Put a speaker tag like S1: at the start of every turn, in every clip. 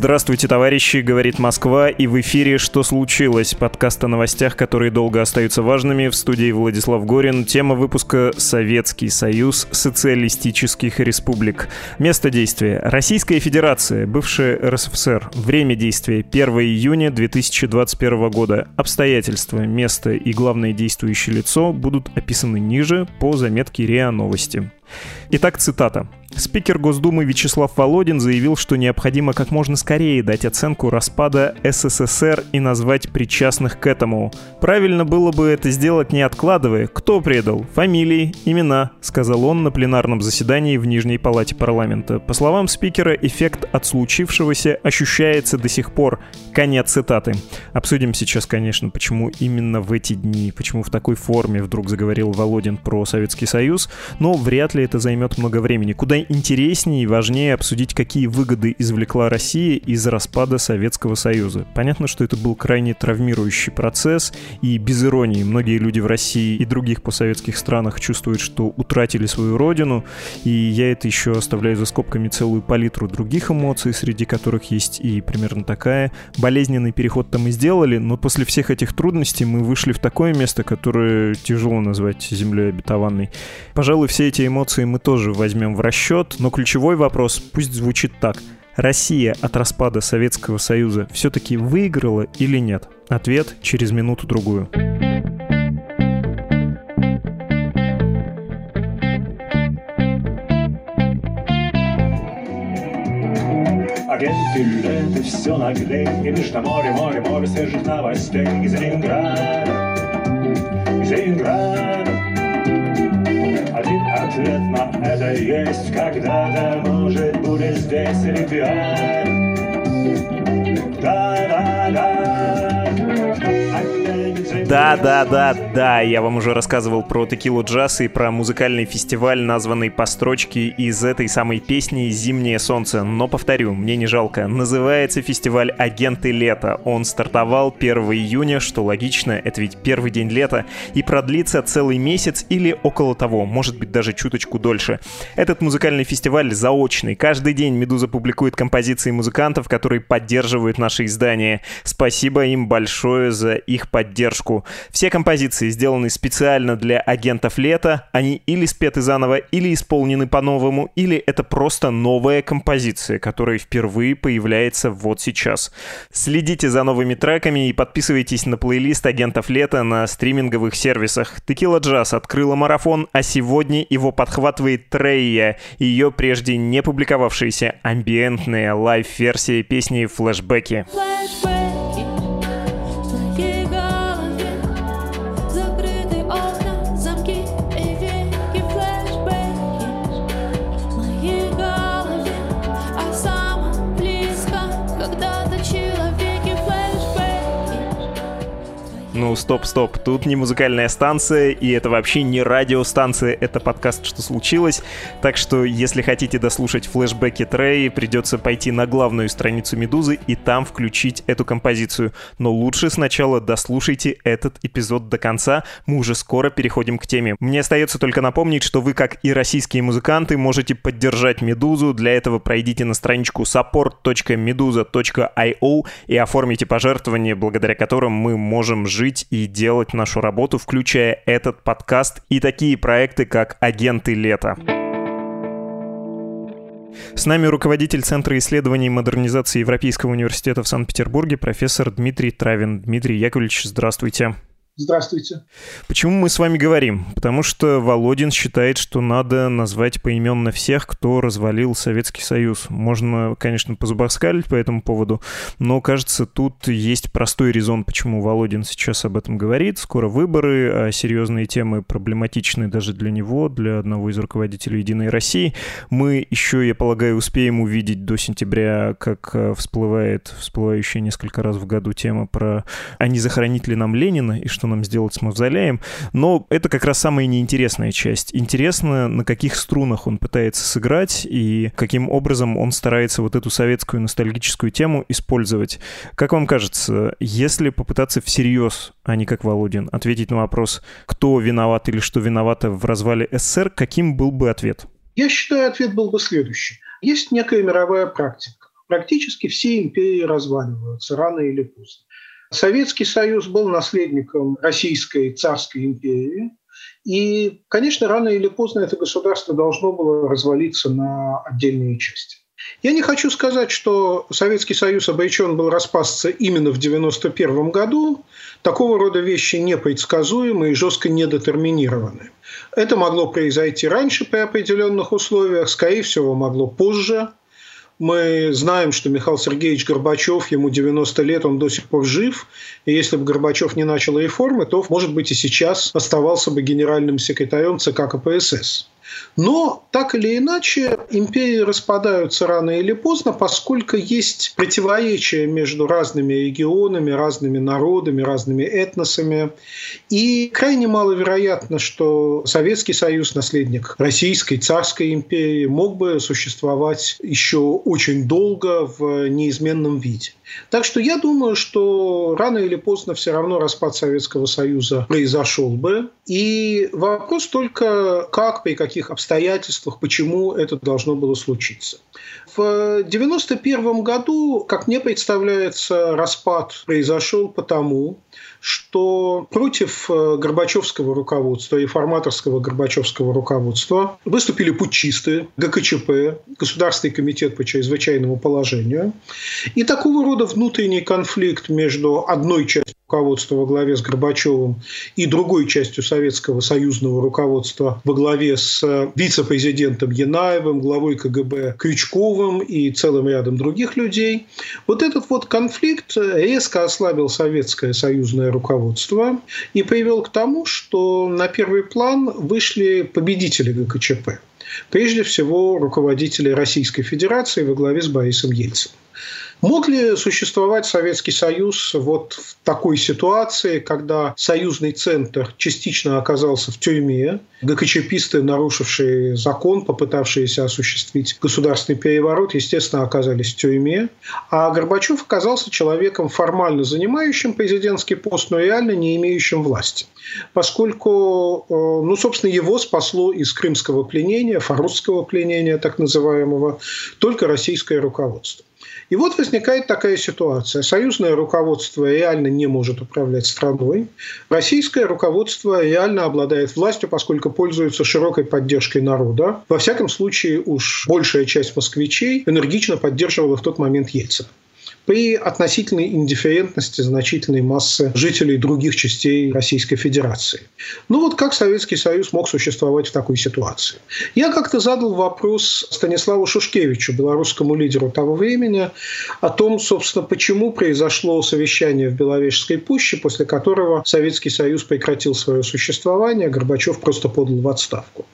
S1: Здравствуйте, товарищи, говорит Москва, и в эфире «Что случилось?» Подкаст о новостях, которые долго остаются важными. В студии Владислав Горин. Тема выпуска «Советский Союз социалистических республик». Место действия – Российская Федерация, бывшая РСФСР. Время действия – 1 июня 2021 года. Обстоятельства, место и главное действующее лицо будут описаны ниже по заметке РИА Новости. Итак, цитата. Спикер Госдумы Вячеслав Володин заявил, что необходимо как можно скорее дать оценку распада СССР и назвать причастных к этому. Правильно было бы это сделать не откладывая. Кто предал? Фамилии, имена, сказал он на пленарном заседании в Нижней Палате парламента. По словам спикера, эффект от случившегося ощущается до сих пор. Конец цитаты. Обсудим сейчас, конечно, почему именно в эти дни, почему в такой форме вдруг заговорил Володин про Советский Союз, но вряд ли это займет много времени. Куда интереснее и важнее обсудить, какие выгоды извлекла Россия из распада Советского Союза. Понятно, что это был крайне травмирующий процесс, и без иронии многие люди в России и других постсоветских странах чувствуют, что утратили свою родину, и я это еще оставляю за скобками целую палитру других эмоций, среди которых есть и примерно такая. Болезненный переход там и сделали, но после всех этих трудностей мы вышли в такое место, которое тяжело назвать землей обетованной. Пожалуй, все эти эмоции мы тоже возьмем в расчет, счет, но ключевой вопрос пусть звучит так. Россия от распада Советского Союза все-таки выиграла или нет? Ответ через минуту-другую. Агенты лето все и лишь на море, море, море свежих новостей из Ленинграда, из Ленинграда. Ответ на это есть Когда-то, может, будет здесь репиар Да-да-да да, да, да, да, я вам уже рассказывал про текилу джаз и про музыкальный фестиваль, названный по строчке из этой самой песни «Зимнее солнце». Но повторю, мне не жалко. Называется фестиваль «Агенты лета». Он стартовал 1 июня, что логично, это ведь первый день лета, и продлится целый месяц или около того, может быть даже чуточку дольше. Этот музыкальный фестиваль заочный. Каждый день «Медуза» публикует композиции музыкантов, которые поддерживают наши издания. Спасибо им большое за их поддержку. Все композиции сделаны специально для агентов лета, они или спеты заново, или исполнены по-новому, или это просто новая композиция, которая впервые появляется вот сейчас. Следите за новыми треками и подписывайтесь на плейлист агентов лета на стриминговых сервисах. Текила Джаз открыла марафон, а сегодня его подхватывает Трейя, ее прежде не публиковавшаяся амбиентная лайв-версия песни «Флэшбэки». Флэшбэки. Стоп, стоп, тут не музыкальная станция, и это вообще не радиостанция, это подкаст «Что случилось?». Так что, если хотите дослушать флешбеки Трей, придется пойти на главную страницу «Медузы» и там включить эту композицию. Но лучше сначала дослушайте этот эпизод до конца, мы уже скоро переходим к теме. Мне остается только напомнить, что вы, как и российские музыканты, можете поддержать «Медузу». Для этого пройдите на страничку support.meduza.io и оформите пожертвования, благодаря которым мы можем жить жить и делать нашу работу, включая этот подкаст и такие проекты, как «Агенты лета». С нами руководитель Центра исследований и модернизации Европейского университета в Санкт-Петербурге, профессор Дмитрий Травин. Дмитрий Яковлевич, здравствуйте.
S2: Здравствуйте.
S1: Почему мы с вами говорим? Потому что Володин считает, что надо назвать поименно всех, кто развалил Советский Союз. Можно, конечно, позубоскалить по этому поводу, но, кажется, тут есть простой резон, почему Володин сейчас об этом говорит. Скоро выборы, а серьезные темы проблематичны даже для него, для одного из руководителей «Единой России». Мы еще, я полагаю, успеем увидеть до сентября, как э, всплывает, всплывающая несколько раз в году тема про «А не захоронить ли нам Ленина?» и что нам сделать с мавзолеем. Но это как раз самая неинтересная часть. Интересно, на каких струнах он пытается сыграть и каким образом он старается вот эту советскую ностальгическую тему использовать. Как вам кажется, если попытаться всерьез, а не как Володин, ответить на вопрос, кто виноват или что виновато в развале СССР, каким был бы ответ?
S2: Я считаю, ответ был бы следующий. Есть некая мировая практика. Практически все империи разваливаются рано или поздно. Советский Союз был наследником Российской царской империи. И, конечно, рано или поздно это государство должно было развалиться на отдельные части. Я не хочу сказать, что Советский Союз обречен был распасться именно в 1991 году. Такого рода вещи непредсказуемы и жестко недетерминированы. Это могло произойти раньше при определенных условиях, скорее всего, могло позже. Мы знаем, что Михаил Сергеевич Горбачев, ему 90 лет, он до сих пор жив. И если бы Горбачев не начал реформы, то, может быть, и сейчас оставался бы генеральным секретарем ЦК КПСС. Но, так или иначе, империи распадаются рано или поздно, поскольку есть противоречия между разными регионами, разными народами, разными этносами. И крайне маловероятно, что Советский Союз, наследник Российской царской империи, мог бы существовать еще очень долго в неизменном виде. Так что я думаю, что рано или поздно все равно распад Советского Союза произошел бы. И вопрос только, как, при каких обстоятельствах, почему это должно было случиться. В 1991 году, как мне представляется, распад произошел потому, что против э, Горбачевского руководства, реформаторского Горбачевского руководства выступили путчисты, ГКЧП, Государственный комитет по чрезвычайному положению. И такого рода внутренний конфликт между одной частью руководства во главе с Горбачевым и другой частью советского союзного руководства во главе с э, вице-президентом Янаевым, главой КГБ Крючковым и целым рядом других людей. Вот этот вот конфликт резко ослабил советское союзное руководство и привел к тому, что на первый план вышли победители ГКЧП. Прежде всего, руководители Российской Федерации во главе с Борисом Ельциным. Мог ли существовать Советский Союз вот в такой ситуации, когда союзный центр частично оказался в тюрьме, ГКЧПисты, нарушившие закон, попытавшиеся осуществить государственный переворот, естественно, оказались в тюрьме, а Горбачев оказался человеком, формально занимающим президентский пост, но реально не имеющим власти. Поскольку, э, ну, собственно, его спасло из крымского пленения, фарусского пленения, так называемого, только российское руководство. И вот возникает такая ситуация. Союзное руководство реально не может управлять страной. Российское руководство реально обладает властью, поскольку пользуется широкой поддержкой народа. Во всяком случае, уж большая часть москвичей энергично поддерживала в тот момент Ельцина при относительной индифферентности значительной массы жителей других частей Российской Федерации. Ну вот как Советский Союз мог существовать в такой ситуации? Я как-то задал вопрос Станиславу Шушкевичу, белорусскому лидеру того времени, о том, собственно, почему произошло совещание в Беловежской пуще, после которого Советский Союз прекратил свое существование, Горбачев просто подал в отставку.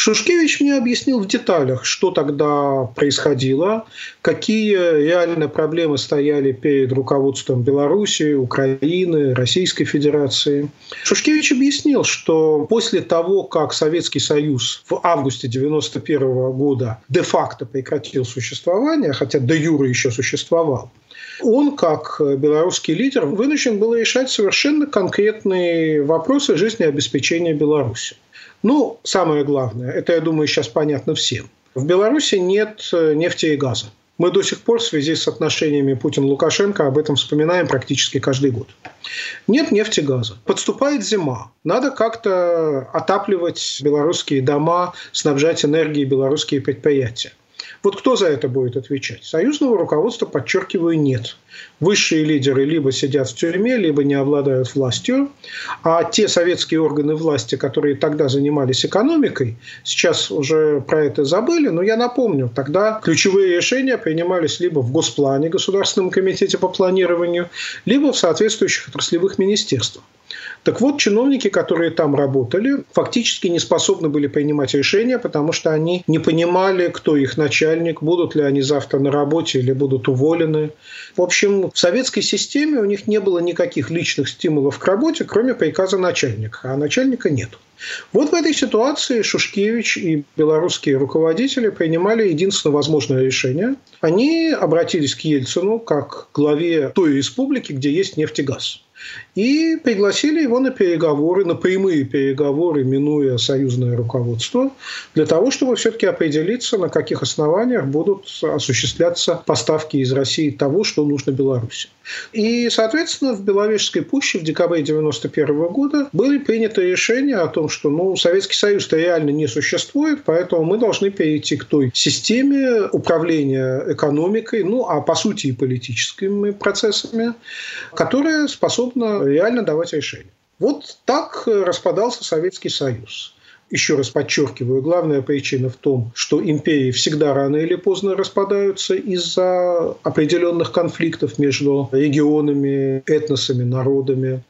S2: Шушкевич мне объяснил в деталях, что тогда происходило, какие реальные проблемы стояли перед руководством Беларуси, Украины, Российской Федерации. Шушкевич объяснил, что после того, как Советский Союз в августе 1991 года де-факто прекратил существование, хотя де юра еще существовал, он, как белорусский лидер, вынужден был решать совершенно конкретные вопросы жизнеобеспечения Беларуси. Ну, самое главное, это, я думаю, сейчас понятно всем. В Беларуси нет э, нефти и газа. Мы до сих пор в связи с отношениями Путин-Лукашенко об этом вспоминаем практически каждый год. Нет нефти и газа. Подступает зима. Надо как-то отапливать белорусские дома, снабжать энергией белорусские предприятия. Вот кто за это будет отвечать? Союзного руководства, подчеркиваю, нет. Высшие лидеры либо сидят в тюрьме, либо не обладают властью. А те советские органы власти, которые тогда занимались экономикой, сейчас уже про это забыли, но я напомню, тогда ключевые решения принимались либо в Госплане, Государственном комитете по планированию, либо в соответствующих отраслевых министерствах. Так вот, чиновники, которые там работали, фактически не способны были принимать решения, потому что они не понимали, кто их начальник, будут ли они завтра на работе или будут уволены. В общем, в советской системе у них не было никаких личных стимулов к работе, кроме приказа начальника, а начальника нет. Вот в этой ситуации Шушкевич и белорусские руководители принимали единственное возможное решение. Они обратились к Ельцину как к главе той республики, где есть нефть и газ и пригласили его на переговоры, на прямые переговоры, минуя союзное руководство, для того, чтобы все-таки определиться, на каких основаниях будут осуществляться поставки из России того, что нужно Беларуси. И, соответственно, в Беловежской пуще в декабре 1991 года были приняты решения о том, что ну, Советский Союз-то реально не существует, поэтому мы должны перейти к той системе управления экономикой, ну, а по сути и политическими процессами, которая способна реально давать решения. Вот так распадался Советский Союз еще раз подчеркиваю, главная причина в том, что империи всегда рано или поздно распадаются из-за определенных конфликтов между регионами, этносами, народами.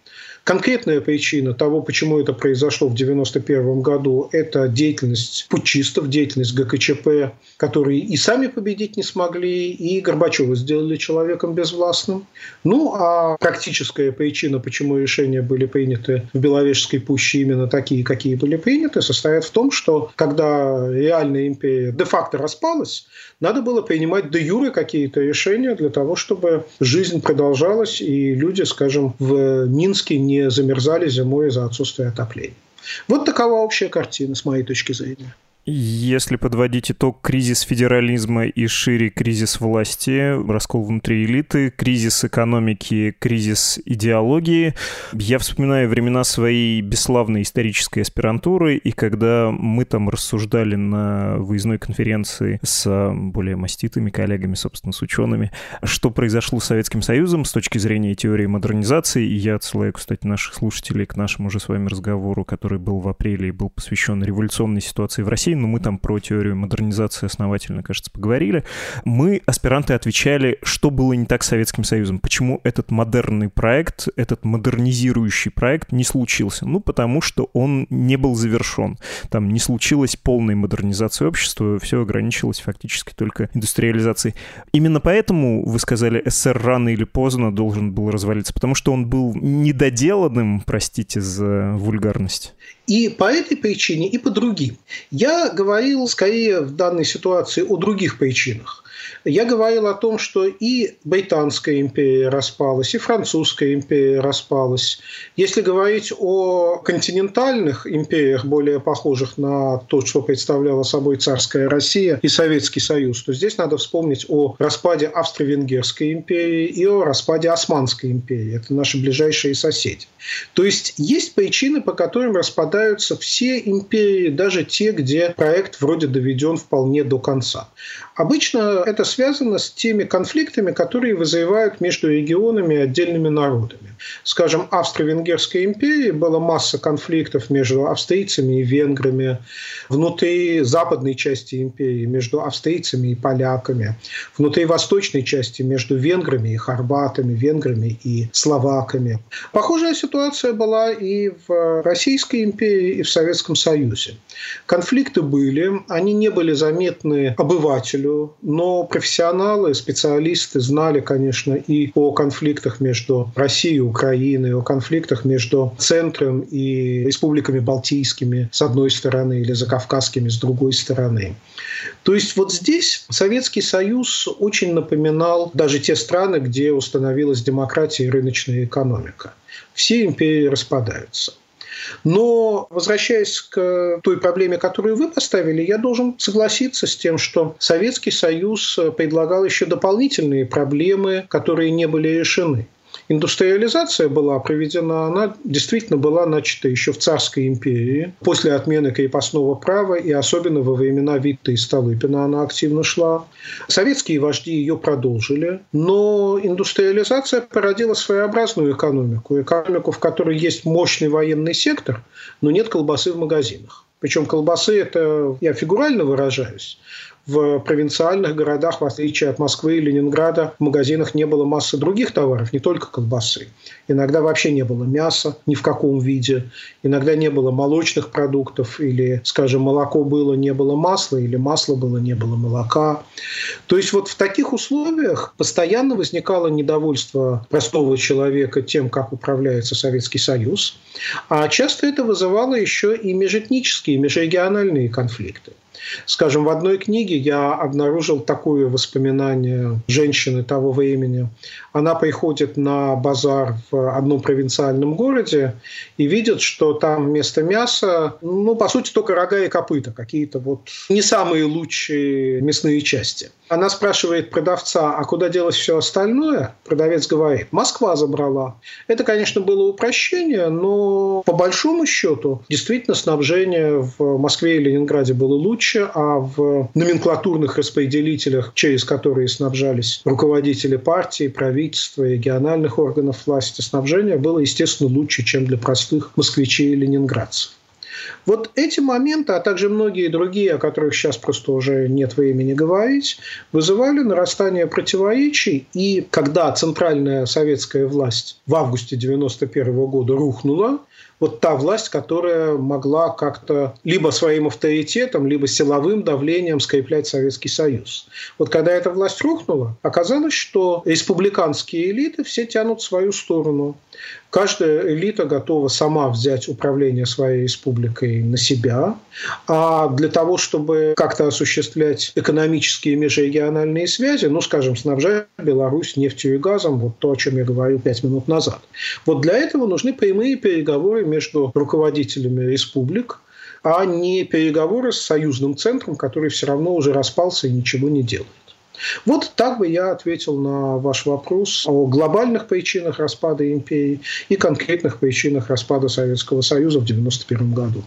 S2: Конкретная причина того, почему это произошло в 1991 году, это деятельность путчистов, деятельность ГКЧП, которые и сами победить не смогли, и Горбачева сделали человеком безвластным. Ну, а практическая причина, почему решения были приняты в Беловежской пуще именно такие, какие были приняты, состоит в том, что когда реальная империя де-факто распалась, надо было принимать де юре какие-то решения для того, чтобы жизнь продолжалась, и люди, скажем, в Минске не замерзали зимой из-за отсутствия отопления. Вот такова общая картина, с моей точки зрения.
S1: Если подводить итог, кризис федерализма и шире кризис власти, раскол внутри элиты, кризис экономики, кризис идеологии. Я вспоминаю времена своей бесславной исторической аспирантуры, и когда мы там рассуждали на выездной конференции с более маститыми коллегами, собственно, с учеными, что произошло с Советским Союзом с точки зрения теории модернизации, и я отсылаю, кстати, наших слушателей к нашему же с вами разговору, который был в апреле и был посвящен революционной ситуации в России, России, но мы там про теорию модернизации основательно, кажется, поговорили. Мы, аспиранты, отвечали, что было не так с Советским Союзом, почему этот модерный проект, этот модернизирующий проект не случился. Ну, потому что он не был завершен. Там не случилось полной модернизации общества, все ограничилось фактически только индустриализацией. Именно поэтому, вы сказали, СССР рано или поздно должен был развалиться, потому что он был недоделанным, простите за вульгарность.
S2: И по этой причине, и по другим. Я говорил скорее в данной ситуации о других причинах. Я говорил о том, что и Британская империя распалась, и Французская империя распалась. Если говорить о континентальных империях, более похожих на то, что представляла собой царская Россия и Советский Союз, то здесь надо вспомнить о распаде Австро-Венгерской империи и о распаде Османской империи. Это наши ближайшие соседи. То есть есть причины, по которым распадаются все империи, даже те, где проект вроде доведен вполне до конца. Обычно это связано с теми конфликтами, которые вызывают между регионами и отдельными народами. Скажем, Австро-Венгерской империи была масса конфликтов между австрийцами и венграми, внутри западной части империи между австрийцами и поляками, внутри восточной части между венграми и хорватами, венграми и словаками. Похожая ситуация была и в Российской империи, и в Советском Союзе. Конфликты были, они не были заметны обывателю, но профессионалы, специалисты знали, конечно, и о конфликтах между Россией и Украиной, о конфликтах между центром и республиками Балтийскими с одной стороны или закавказскими с другой стороны. То есть вот здесь Советский Союз очень напоминал даже те страны, где установилась демократия и рыночная экономика. Все империи распадаются. Но, возвращаясь к той проблеме, которую вы поставили, я должен согласиться с тем, что Советский Союз предлагал еще дополнительные проблемы, которые не были решены. Индустриализация была проведена, она действительно была начата еще в царской империи. После отмены крепостного права и особенно во времена Витта и Столыпина она активно шла. Советские вожди ее продолжили, но индустриализация породила своеобразную экономику. Экономику, в которой есть мощный военный сектор, но нет колбасы в магазинах. Причем колбасы, это я фигурально выражаюсь, в провинциальных городах, в отличие от Москвы и Ленинграда, в магазинах не было массы других товаров, не только колбасы. Иногда вообще не было мяса ни в каком виде, иногда не было молочных продуктов, или, скажем, молоко было, не было масла, или масло было, не было молока. То есть вот в таких условиях постоянно возникало недовольство простого человека тем, как управляется Советский Союз, а часто это вызывало еще и межэтнические, межрегиональные конфликты. Скажем, в одной книге я обнаружил такое воспоминание женщины того времени. Она приходит на базар в одном провинциальном городе и видит, что там вместо мяса, ну, по сути, только рога и копыта, какие-то вот не самые лучшие мясные части. Она спрашивает продавца, а куда делось все остальное? Продавец говорит, Москва забрала. Это, конечно, было упрощение, но по большому счету действительно снабжение в Москве и Ленинграде было лучше, а в номенклатурных распределителях, через которые снабжались руководители партии, правительства, региональных органов власти, снабжение было, естественно, лучше, чем для простых москвичей и ленинградцев. Вот эти моменты, а также многие другие, о которых сейчас просто уже нет времени говорить, вызывали нарастание противоречий. И когда центральная советская власть в августе 1991 года рухнула, вот та власть, которая могла как-то либо своим авторитетом, либо силовым давлением скреплять Советский Союз. Вот когда эта власть рухнула, оказалось, что республиканские элиты все тянут в свою сторону. Каждая элита готова сама взять управление своей республикой на себя, а для того, чтобы как-то осуществлять экономические межрегиональные связи, ну, скажем, снабжать Беларусь нефтью и газом, вот то, о чем я говорил пять минут назад. Вот для этого нужны прямые переговоры между руководителями республик, а не переговоры с союзным центром, который все равно уже распался и ничего не делает. Вот так бы я ответил на ваш вопрос о глобальных причинах распада империи и конкретных причинах распада Советского Союза в 1991 году.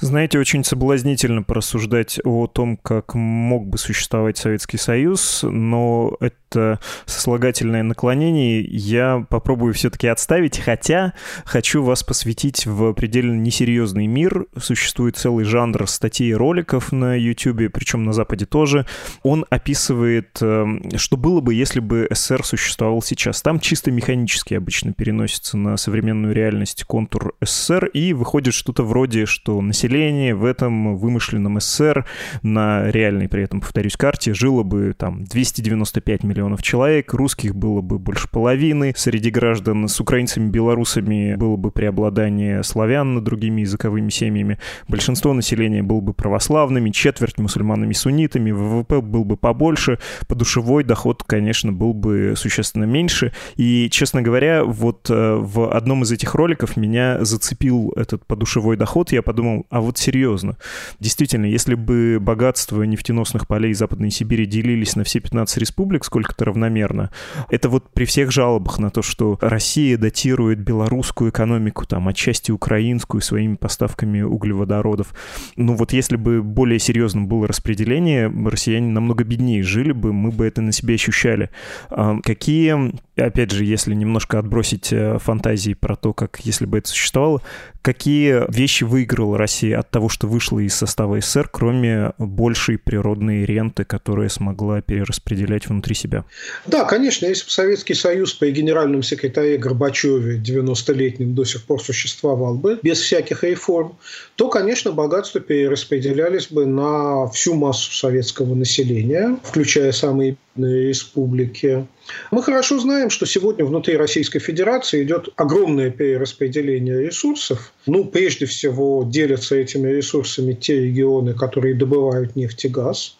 S1: Знаете, очень соблазнительно порассуждать о том, как мог бы существовать Советский Союз, но это сослагательное наклонение я попробую все-таки отставить, хотя хочу вас посвятить в предельно несерьезный мир. Существует целый жанр статей и роликов на YouTube, причем на Западе тоже. Он описывает, эм, что было бы, если бы СССР существовал сейчас. Там чисто механически обычно переносится на современную реальность контур СССР, и выходит что-то вроде, что население в этом вымышленном СССР на реальной, при этом, повторюсь, карте жило бы там 295 миллионов человек, русских было бы больше половины, среди граждан с украинцами, белорусами было бы преобладание славян над другими языковыми семьями, большинство населения было бы православными, четверть мусульманами суннитами, ВВП был бы побольше, подушевой доход, конечно, был бы существенно меньше. И, честно говоря, вот э, в одном из этих роликов меня зацепил этот подушевой доход. Я подумал, а вот серьезно, действительно, если бы богатство нефтеносных полей Западной Сибири делились на все 15 республик сколько-то равномерно, это вот при всех жалобах на то, что Россия датирует белорусскую экономику, там, отчасти украинскую своими поставками углеводородов, ну вот если бы более серьезным было распределение, россияне намного беднее жили бы, мы бы это на себе ощущали. А какие, опять же, если немножко отбросить э, фантазии про то, как если бы это существовало, какие вещи выиграла Россия от того, что вышла из состава СССР, кроме большей природной ренты, которая смогла перераспределять внутри себя?
S2: Да, конечно, если бы Советский Союз при генеральном секретаре Горбачеве 90-летнем до сих пор существовал бы без всяких реформ, то, конечно, богатства перераспределялись бы на всю массу советского населения, включая самые республики. Мы хорошо знаем, что сегодня внутри Российской Федерации идет огромное перераспределение ресурсов. Ну, прежде всего, делятся этими ресурсами те регионы, которые добывают нефть и газ.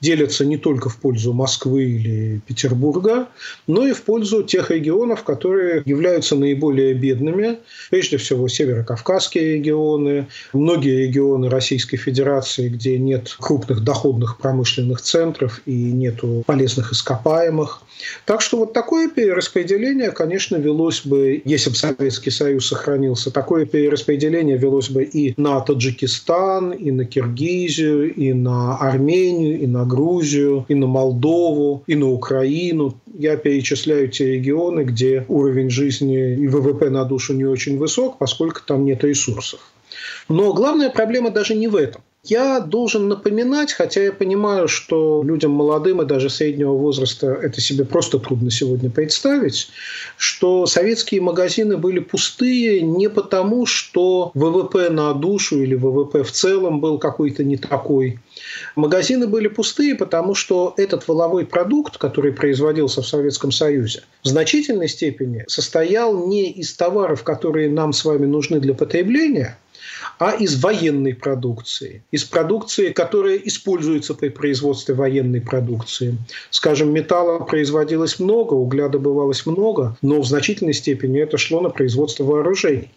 S2: Делятся не только в пользу Москвы или Петербурга, но и в пользу тех регионов, которые являются наиболее бедными. Прежде всего, северокавказские регионы, многие регионы Российской Федерации, где нет крупных доходных промышленных центров и нету полезных ископаемых. Так что вот такое перераспределение, конечно, велось бы, если бы Советский Союз сохранился, такое перераспределение велось бы и на Таджикистан, и на Киргизию, и на Армению, и на Грузию, и на Молдову, и на Украину. Я перечисляю те регионы, где уровень жизни и ВВП на душу не очень высок, поскольку там нет ресурсов. Но главная проблема даже не в этом. Я должен напоминать, хотя я понимаю, что людям молодым и даже среднего возраста это себе просто трудно сегодня представить, что советские магазины были пустые не потому, что ВВП на душу или ВВП в целом был какой-то не такой. Магазины были пустые, потому что этот воловой продукт, который производился в Советском Союзе, в значительной степени состоял не из товаров, которые нам с вами нужны для потребления – а из военной продукции, из продукции, которая используется при производстве военной продукции. Скажем, металла производилось много, угля добывалось много, но в значительной степени это шло на производство вооружений.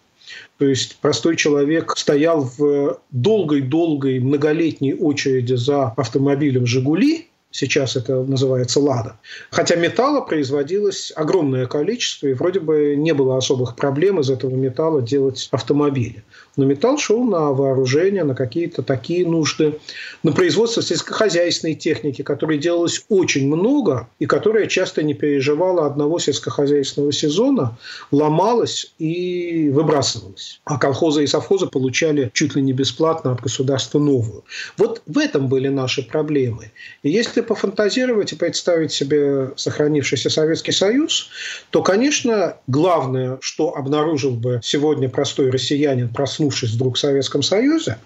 S2: То есть простой человек стоял в долгой-долгой многолетней очереди за автомобилем «Жигули», Сейчас это называется «Лада». Хотя металла производилось огромное количество, и вроде бы не было особых проблем из этого металла делать автомобили. Но металл шел на вооружение, на какие-то такие нужды, на производство сельскохозяйственной техники, которой делалось очень много и которая часто не переживала одного сельскохозяйственного сезона, ломалась и выбрасывалась. А колхозы и совхозы получали чуть ли не бесплатно от государства новую. Вот в этом были наши проблемы. И если пофантазировать и представить себе сохранившийся Советский Союз, то, конечно, главное, что обнаружил бы сегодня простой россиянин, проснувшись вдруг в Советском Союзе,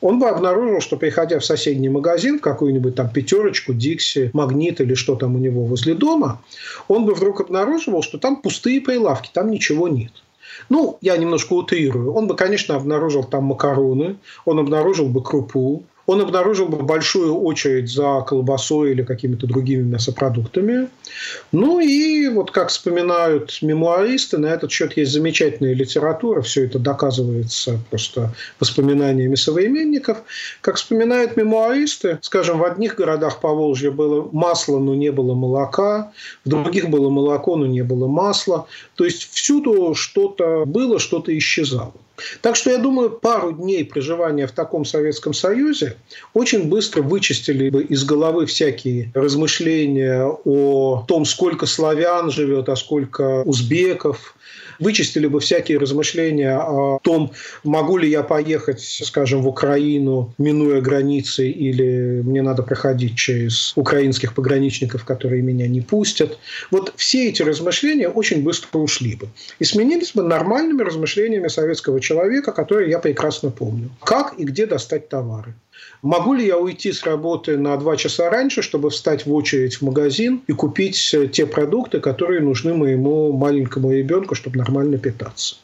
S2: он бы обнаружил, что приходя в соседний магазин, какую-нибудь там пятерочку, Дикси, Магнит или что там у него возле дома, он бы вдруг обнаруживал, что там пустые прилавки, там ничего нет. Ну, я немножко утрирую. Он бы, конечно, обнаружил там макароны, он обнаружил бы крупу, он обнаружил бы большую очередь за колбасой или какими-то другими мясопродуктами. Ну и вот как вспоминают мемуаристы, на этот счет есть замечательная литература, все это доказывается просто воспоминаниями современников. Как вспоминают мемуаристы, скажем, в одних городах по Волжье было масло, но не было молока, в других было молоко, но не было масла. То есть всюду что-то было, что-то исчезало. Так что я думаю, пару дней проживания в таком Советском Союзе очень быстро вычистили бы из головы всякие размышления о том, сколько славян живет, а сколько узбеков, вычистили бы всякие размышления о том, могу ли я поехать, скажем, в Украину, минуя границы, или мне надо проходить через украинских пограничников, которые меня не пустят. Вот все эти размышления очень быстро ушли бы. И сменились бы нормальными размышлениями советского человека, которые я прекрасно помню. Как и где достать товары. Могу ли я уйти с работы на два часа раньше, чтобы встать в очередь в магазин и купить э, те продукты, которые нужны моему маленькому ребенку, чтобы нормально питаться?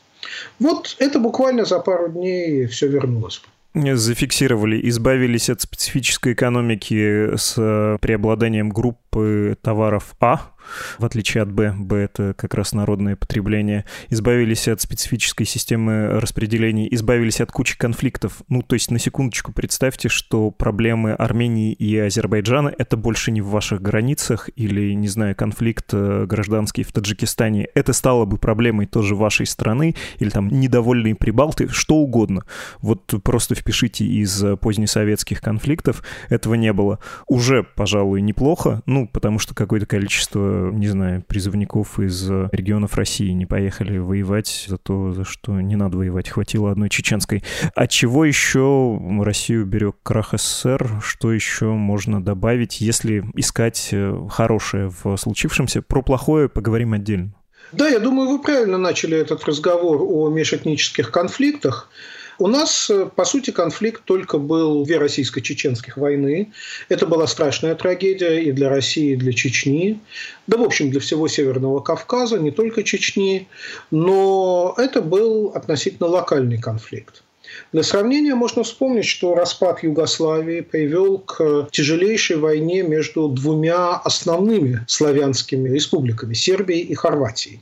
S2: Вот это буквально за пару дней все вернулось
S1: зафиксировали, избавились от специфической экономики с э, преобладанием группы товаров А, в отличие от Б. Б — это как раз народное потребление. Избавились от специфической системы распределений, избавились от кучи конфликтов. Ну, то есть, на секундочку представьте, что проблемы Армении и Азербайджана — это больше не в ваших границах или, не знаю, конфликт э, гражданский в Таджикистане. Это стало бы проблемой тоже вашей страны или там недовольные прибалты, что угодно. Вот просто впишите из позднесоветских конфликтов, этого не было. Уже, пожалуй, неплохо, ну, потому что какое-то количество не знаю, призывников из регионов России не поехали воевать за то, за что не надо воевать. Хватило одной чеченской. От чего еще Россию берег крах СССР? Что еще можно добавить, если искать э, хорошее в случившемся? Про плохое поговорим отдельно.
S2: Да, я думаю, вы правильно начали этот разговор о межэтнических конфликтах. У нас, э, по сути, конфликт только был две российско-чеченских войны. Это была страшная трагедия и для России, и для Чечни. Да, в общем, для всего Северного Кавказа, не только Чечни. Но это был относительно локальный конфликт. Для сравнения можно вспомнить, что распад Югославии привел к тяжелейшей войне между двумя основными славянскими республиками – Сербией и Хорватией.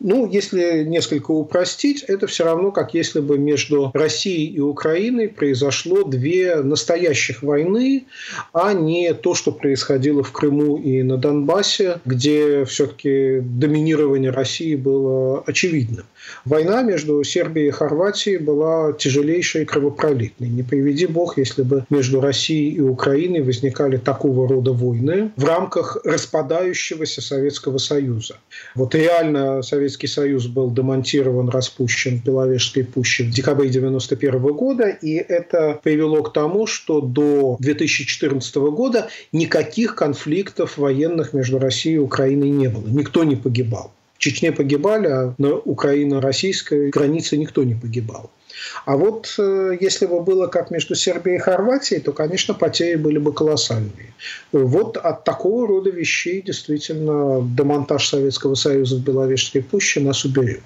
S2: Ну, если несколько упростить, это все равно, как если бы между Россией и Украиной произошло две настоящих войны, а не то, что происходило в Крыму и на Донбассе, где все-таки доминирование России было очевидным. Война между Сербией и Хорватией была тяжелейшей и кровопролитной. Не приведи бог, если бы между Россией и Украиной возникали такого рода войны в рамках распадающегося Советского Союза. Вот реально Советский Союз был демонтирован, распущен в Беловежской пуще в декабре 1991 года, и это привело к тому, что до 2014 года никаких конфликтов военных между Россией и Украиной не было. Никто не погибал. Чечне погибали, а на Украино-российской границе никто не погибал. А вот э, если бы было как между Сербией и Хорватией, то, конечно, потери были бы колоссальные. Вот от такого рода вещей действительно демонтаж Советского Союза в Беловежской пуще нас уберег.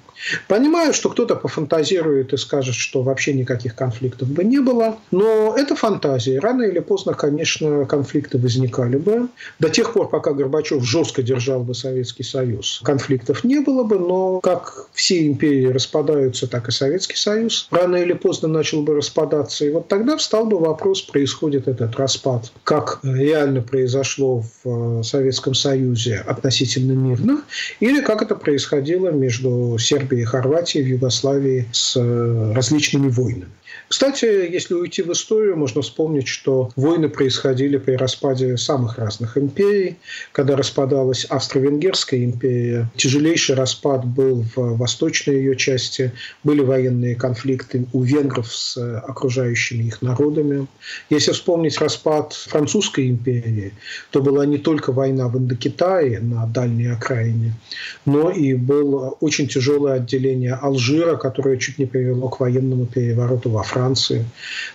S2: Понимаю, что кто-то пофантазирует и скажет, что вообще никаких конфликтов бы не было, но это фантазия. Рано или поздно, конечно, конфликты возникали бы. До тех пор, пока Горбачев жестко держал бы Советский Союз, конфликтов не было бы, но как все империи распадаются, так и Советский Союз рано или поздно начал бы распадаться. И вот тогда встал бы вопрос, происходит этот распад, как реально произошло в э, Советском Союзе относительно мирно, или как это происходило между Сербией и Хорватией в Югославии с э, различными войнами. Кстати, если уйти в историю, можно вспомнить, что войны происходили при распаде самых разных империй. Когда распадалась Австро-Венгерская империя, тяжелейший распад был в восточной ее части. Были военные конфликты у венгров с окружающими их народами. Если вспомнить распад Французской империи, то была не только война в Индокитае на дальней окраине, но и было очень тяжелое отделение Алжира, которое чуть не привело к военному перевороту во Франции.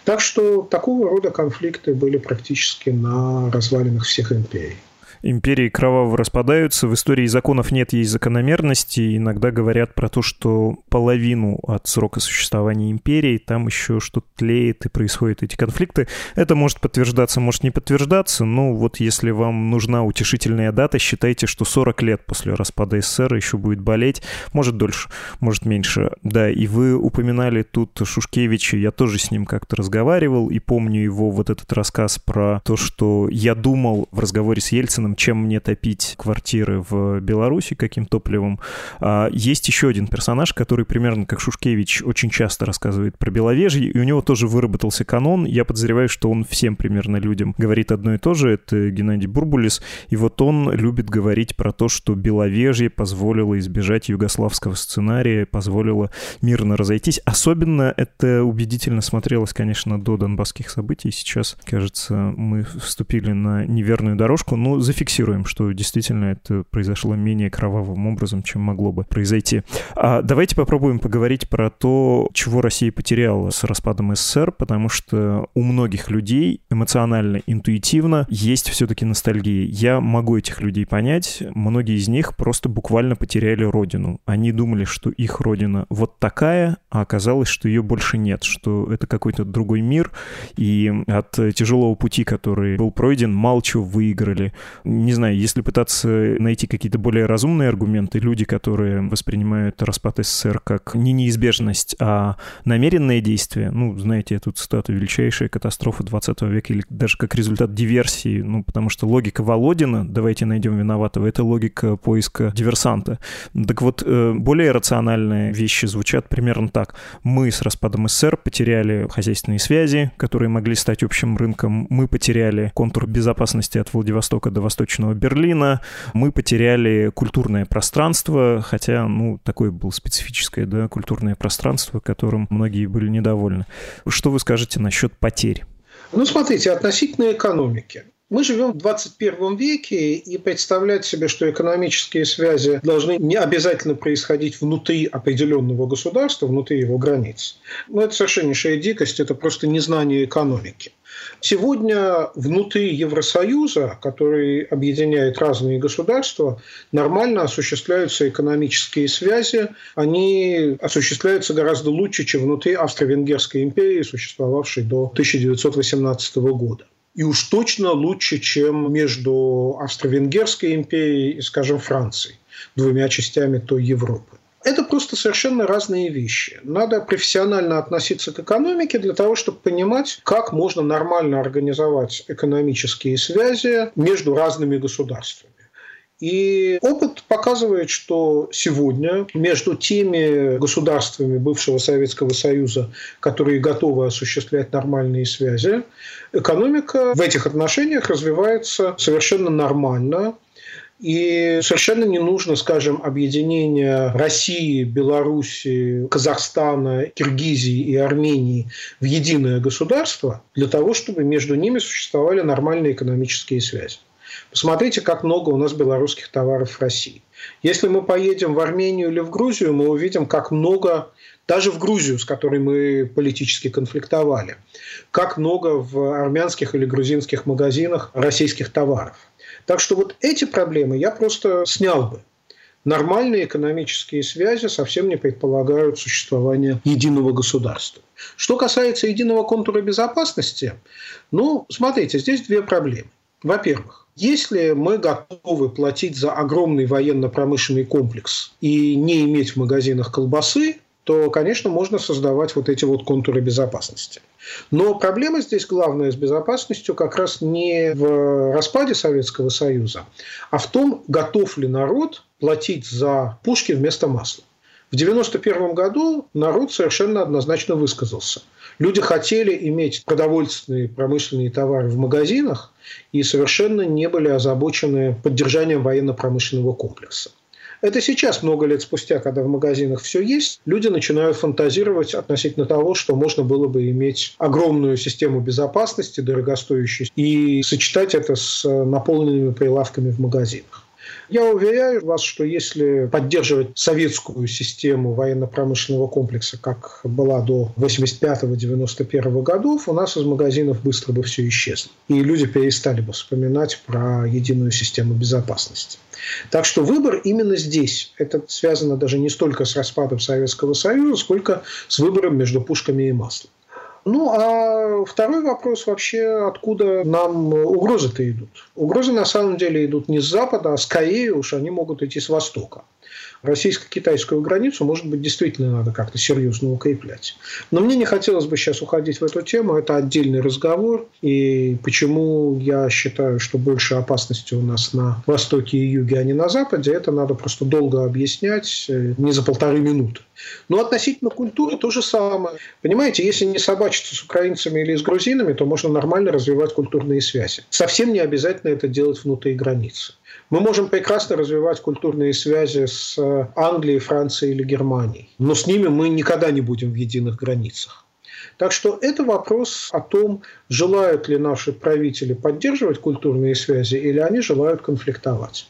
S2: Так что такого рода конфликты были практически на развалинах всех империй
S1: империи кроваво распадаются, в истории законов нет, есть закономерности, иногда говорят про то, что половину от срока существования империи там еще что-то тлеет и происходят эти конфликты. Это может подтверждаться, может не подтверждаться, но вот если вам нужна утешительная дата, считайте, что 40 лет после распада СССР еще будет болеть, может дольше, может меньше. Да, и вы упоминали тут Шушкевича, я тоже с ним как-то разговаривал, и помню его вот этот рассказ про то, что я думал в разговоре с Ельцином, Путиным, чем мне топить квартиры в Беларуси, каким топливом. А, есть еще один персонаж, который примерно как Шушкевич очень часто рассказывает про Беловежье, и у него тоже выработался канон. Я подозреваю, что он всем примерно людям говорит одно и то же. Это Геннадий Бурбулис. И вот он любит говорить про то, что Беловежье позволило избежать югославского сценария, позволило мирно разойтись. Особенно это убедительно смотрелось, конечно, до донбасских событий. Сейчас, кажется, мы вступили на неверную дорожку. Но за зафиксируем, что действительно это произошло менее кровавым образом, чем могло бы произойти. А давайте попробуем поговорить про то, чего Россия потеряла с распадом СССР, потому что у многих людей эмоционально, интуитивно есть все-таки ностальгия. Я могу этих людей понять. Многие из них просто буквально потеряли родину. Они думали, что их родина вот такая, а оказалось, что ее больше нет, что это какой-то другой мир, и от тяжелого пути, который был пройден, мало чего выиграли не знаю, если пытаться найти какие-то более разумные аргументы, люди, которые воспринимают распад СССР как не неизбежность, а намеренное действие, ну, знаете, эту цитату «величайшая катастрофа 20 века» или даже как результат диверсии, ну, потому что логика Володина, давайте найдем виноватого, это логика поиска диверсанта. Так вот, э, более рациональные вещи звучат примерно так. Мы с распадом СССР потеряли хозяйственные связи, которые могли стать общим рынком, мы потеряли контур безопасности от Владивостока до Восточного Берлина. Мы потеряли культурное пространство, хотя, ну, такое было специфическое, да, культурное пространство, которым многие были недовольны. Что вы скажете насчет потерь?
S2: Ну, смотрите, относительно экономики. Мы живем в 21 веке, и представлять себе, что экономические связи должны не обязательно происходить внутри определенного государства, внутри его границ, ну, это совершеннейшая дикость, это просто незнание экономики. Сегодня внутри Евросоюза, который объединяет разные государства, нормально осуществляются экономические связи. Они осуществляются гораздо лучше, чем внутри Австро-Венгерской империи, существовавшей до 1918 года и уж точно лучше, чем между Австро-Венгерской империей и, скажем, Францией, двумя частями той Европы. Это просто совершенно разные вещи. Надо профессионально относиться к экономике для того, чтобы понимать, как можно нормально организовать экономические связи между разными государствами. И опыт показывает, что сегодня между теми государствами бывшего Советского Союза, которые готовы осуществлять нормальные связи, экономика в этих отношениях развивается совершенно нормально. И совершенно не нужно, скажем, объединение России, Беларуси, Казахстана, Киргизии и Армении в единое государство для того, чтобы между ними существовали нормальные экономические связи. Посмотрите, как много у нас белорусских товаров в России. Если мы поедем в Армению или в Грузию, мы увидим, как много, даже в Грузию, с которой мы политически конфликтовали, как много в армянских или грузинских магазинах российских товаров. Так что вот эти проблемы я просто снял бы. Нормальные экономические связи совсем не предполагают существование единого государства. Что касается единого контура безопасности, ну, смотрите, здесь две проблемы. Во-первых, если мы готовы платить за огромный военно-промышленный комплекс и не иметь в магазинах колбасы, то, конечно, можно создавать вот эти вот контуры безопасности. Но проблема здесь главная с безопасностью как раз не в распаде Советского Союза, а в том, готов ли народ платить за пушки вместо масла. В 1991 году народ совершенно однозначно высказался – Люди хотели иметь продовольственные промышленные товары в магазинах и совершенно не были озабочены поддержанием военно-промышленного комплекса. Это сейчас, много лет спустя, когда в магазинах все есть, люди начинают фантазировать относительно того, что можно было бы иметь огромную систему безопасности, дорогостоящую, и сочетать это с наполненными прилавками в магазинах. Я уверяю вас, что если поддерживать советскую систему военно-промышленного комплекса, как была до 85-91 годов, у нас из магазинов быстро бы все исчезло. И люди перестали бы вспоминать про единую систему безопасности. Так что выбор именно здесь. Это связано даже не столько с распадом Советского Союза, сколько с выбором между пушками и маслом. Ну, а второй вопрос вообще, откуда нам угрозы-то идут? Угрозы на самом деле идут не с Запада, а скорее уж они могут идти с Востока российско-китайскую границу, может быть, действительно надо как-то серьезно укреплять. Но мне не хотелось бы сейчас уходить в эту тему, это отдельный разговор, и почему я считаю, что больше опасности у нас на востоке и юге, а не на западе, это надо просто долго объяснять, э, не за полторы минуты. Но относительно культуры то же самое. Понимаете, если не собачиться с украинцами или с грузинами, то можно нормально развивать культурные связи. Совсем не обязательно это делать внутри границы. Мы можем прекрасно развивать культурные связи с э, Англией, Францией или Германией, но с ними мы никогда не будем в единых границах. Так что это вопрос о том, желают ли наши правители поддерживать культурные связи или они желают конфликтовать.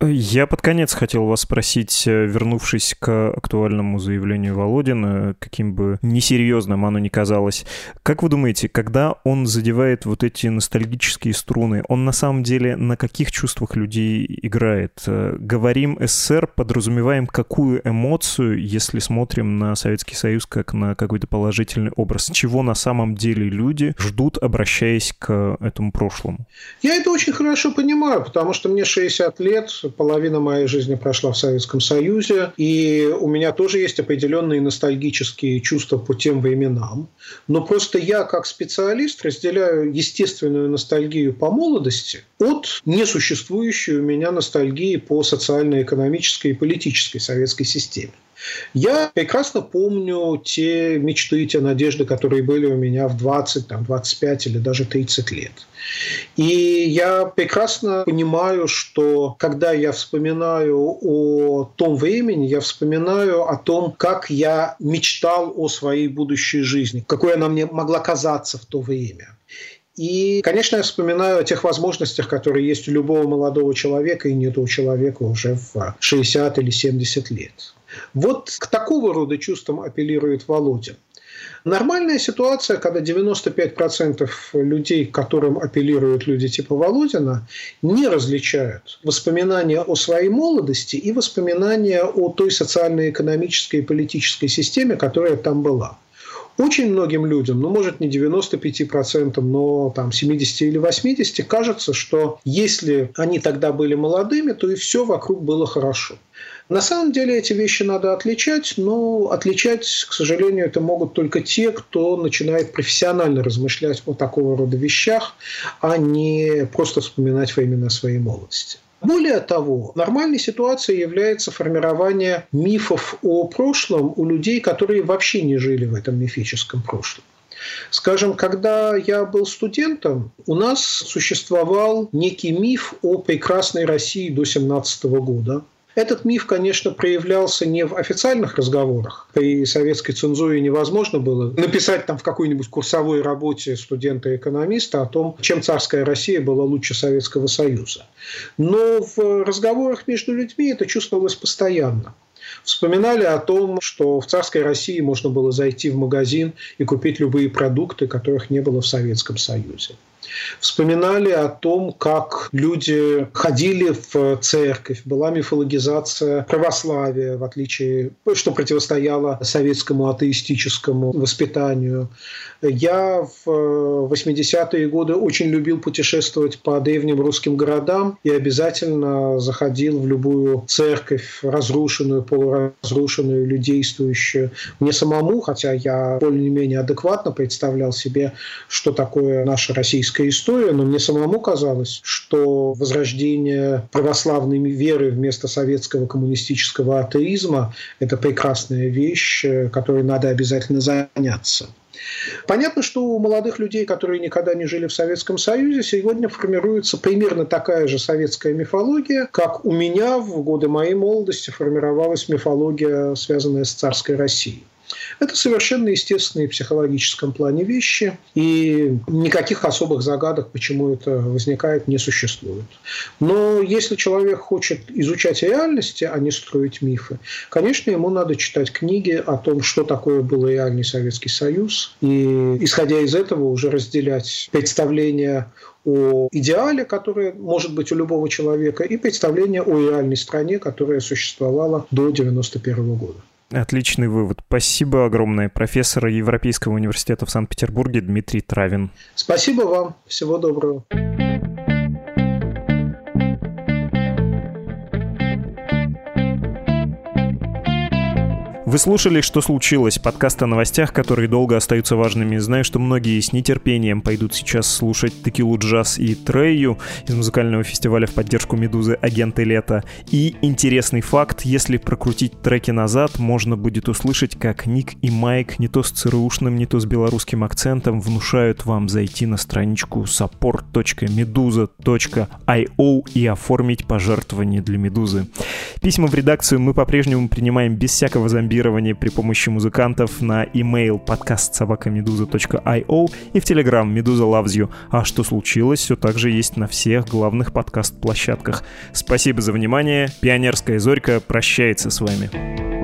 S1: Я под конец хотел вас спросить, э, вернувшись к актуальному заявлению Володина, каким бы несерьезным оно ни казалось, как вы думаете, когда он задевает вот эти ностальгические струны, он на самом деле на каких чувствах людей играет? Э, говорим СССР, подразумеваем какую эмоцию, если смотрим на Советский Союз как на какой-то положительный образ? Чего на самом деле люди ждут, обращаясь к этому прошлому?
S2: Я это очень хорошо понимаю, потому что мне 60 лет, половина моей жизни прошла в Советском Союзе, и у меня тоже есть определенные ностальгические чувства по тем временам. Но просто я, как специалист, разделяю естественную ностальгию по молодости от несуществующей у меня ностальгии по социально-экономической и политической советской системе. Я прекрасно помню те мечты, те надежды, которые были у меня в 20, там, 25 или даже 30 лет. И я прекрасно понимаю, что когда я вспоминаю о том времени, я вспоминаю о том, как я мечтал о своей будущей жизни, какой она мне могла казаться в то время. И, конечно, я вспоминаю о тех возможностях, которые есть у любого молодого человека и нет у человека уже в 60 или 70 лет. Вот к такого рода чувствам апеллирует Володя. Нормальная ситуация, когда 95% людей, которым апеллируют люди типа Володина, не различают воспоминания о своей молодости и воспоминания о той социально-экономической и политической системе, которая там была. Очень многим людям, ну, может, не 95%, но там 70 или 80, кажется, что если они тогда были молодыми, то и все вокруг было хорошо. На самом деле эти вещи надо отличать, но отличать, к сожалению, это могут только те, кто начинает профессионально размышлять о такого рода вещах, а не просто вспоминать времена своей молодости. Более того, нормальной ситуацией является формирование мифов о прошлом у людей, которые вообще не жили в этом мифическом прошлом. Скажем, когда я был студентом, у нас существовал некий миф о прекрасной России до 17 года, этот миф, конечно, проявлялся не в официальных разговорах. При советской цензуре невозможно было написать там в какой-нибудь курсовой работе студента-экономиста о том, чем царская Россия была лучше Советского Союза. Но в разговорах между людьми это чувствовалось постоянно. Вспоминали о том, что в царской России можно было зайти в магазин и купить любые продукты, которых не было в Советском Союзе вспоминали о том, как люди ходили в церковь, была мифологизация православия, в отличие, что противостояло советскому атеистическому воспитанию. Я в 80-е годы очень любил путешествовать по древним русским городам и обязательно заходил в любую церковь, разрушенную, полуразрушенную или действующую. Мне самому, хотя я более-менее адекватно представлял себе, что такое наша российская историческая история, но мне самому казалось, что возрождение православной веры вместо советского коммунистического атеизма – это прекрасная вещь, которой надо обязательно заняться. Понятно, что у молодых людей, которые никогда не жили в Советском Союзе, сегодня формируется примерно такая же советская мифология, как у меня в годы моей молодости формировалась мифология, связанная с царской Россией. Это совершенно естественные в психологическом плане вещи, и никаких особых загадок, почему это возникает, не существует. Но если человек хочет изучать реальности, а не строить мифы, конечно, ему надо читать книги о том, что такое был реальный Советский Союз, и исходя из этого уже разделять представления о идеале, которое может быть у любого человека, и представление о реальной стране, которая существовала до 1991 года.
S1: Отличный вывод. Спасибо огромное. Профессор Европейского университета в Санкт-Петербурге Дмитрий Травин.
S2: Спасибо вам. Всего доброго.
S1: Вы слушали «Что случилось?» подкаст о новостях, которые долго остаются важными. Знаю, что многие с нетерпением пойдут сейчас слушать Текилу Джаз и Трею из музыкального фестиваля в поддержку «Медузы. Агенты лета». И интересный факт, если прокрутить треки назад, можно будет услышать, как Ник и Майк не то с ЦРУшным, не то с белорусским акцентом внушают вам зайти на страничку support.meduza.io и оформить пожертвование для «Медузы». Письма в редакцию мы по-прежнему принимаем без всякого зомбирования редактирование при помощи музыкантов на email подкаст собакамедуза.io и в Telegram Медуза Loves You. А что случилось, все также есть на всех главных подкаст-площадках. Спасибо за внимание. Пионерская Зорька прощается с вами.